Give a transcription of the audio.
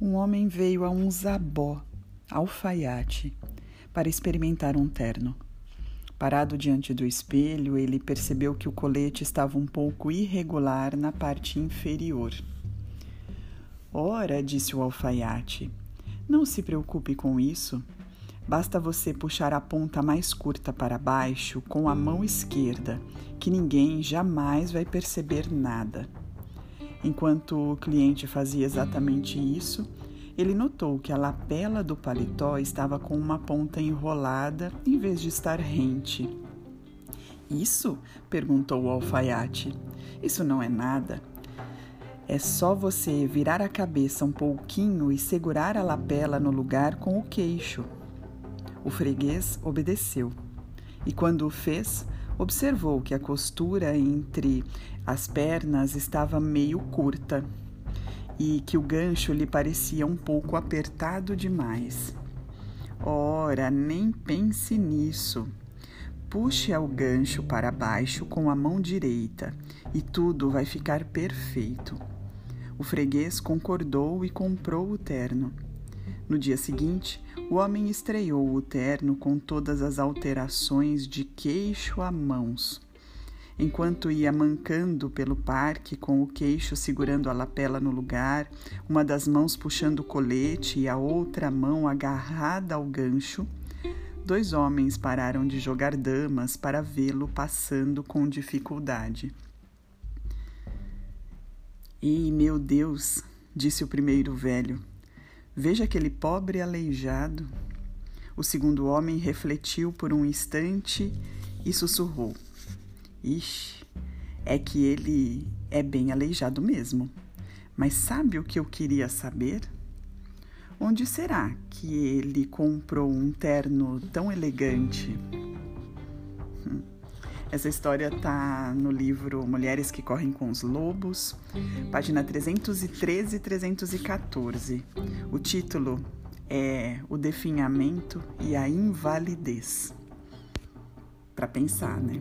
um homem veio a um zabó, alfaiate, para experimentar um terno. Parado diante do espelho, ele percebeu que o colete estava um pouco irregular na parte inferior. Ora, disse o alfaiate, não se preocupe com isso. Basta você puxar a ponta mais curta para baixo com a mão esquerda, que ninguém jamais vai perceber nada. Enquanto o cliente fazia exatamente isso, ele notou que a lapela do paletó estava com uma ponta enrolada em vez de estar rente. Isso? perguntou o alfaiate. Isso não é nada. É só você virar a cabeça um pouquinho e segurar a lapela no lugar com o queixo. O freguês obedeceu. E quando o fez, observou que a costura entre as pernas estava meio curta e que o gancho lhe parecia um pouco apertado demais. Ora, nem pense nisso. Puxe o gancho para baixo com a mão direita e tudo vai ficar perfeito. O freguês concordou e comprou o terno. No dia seguinte, o homem estreou o terno com todas as alterações de queixo a mãos. Enquanto ia mancando pelo parque, com o queixo segurando a lapela no lugar, uma das mãos puxando o colete e a outra mão agarrada ao gancho, dois homens pararam de jogar damas para vê-lo passando com dificuldade. Ei, meu Deus, disse o primeiro velho, veja aquele pobre aleijado. O segundo homem refletiu por um instante e sussurrou. Ixi, é que ele é bem aleijado mesmo. Mas sabe o que eu queria saber? Onde será que ele comprou um terno tão elegante? Hum. Essa história está no livro Mulheres que Correm com os Lobos, página 313 e 314. O título é O Definhamento e a Invalidez. Para pensar, né?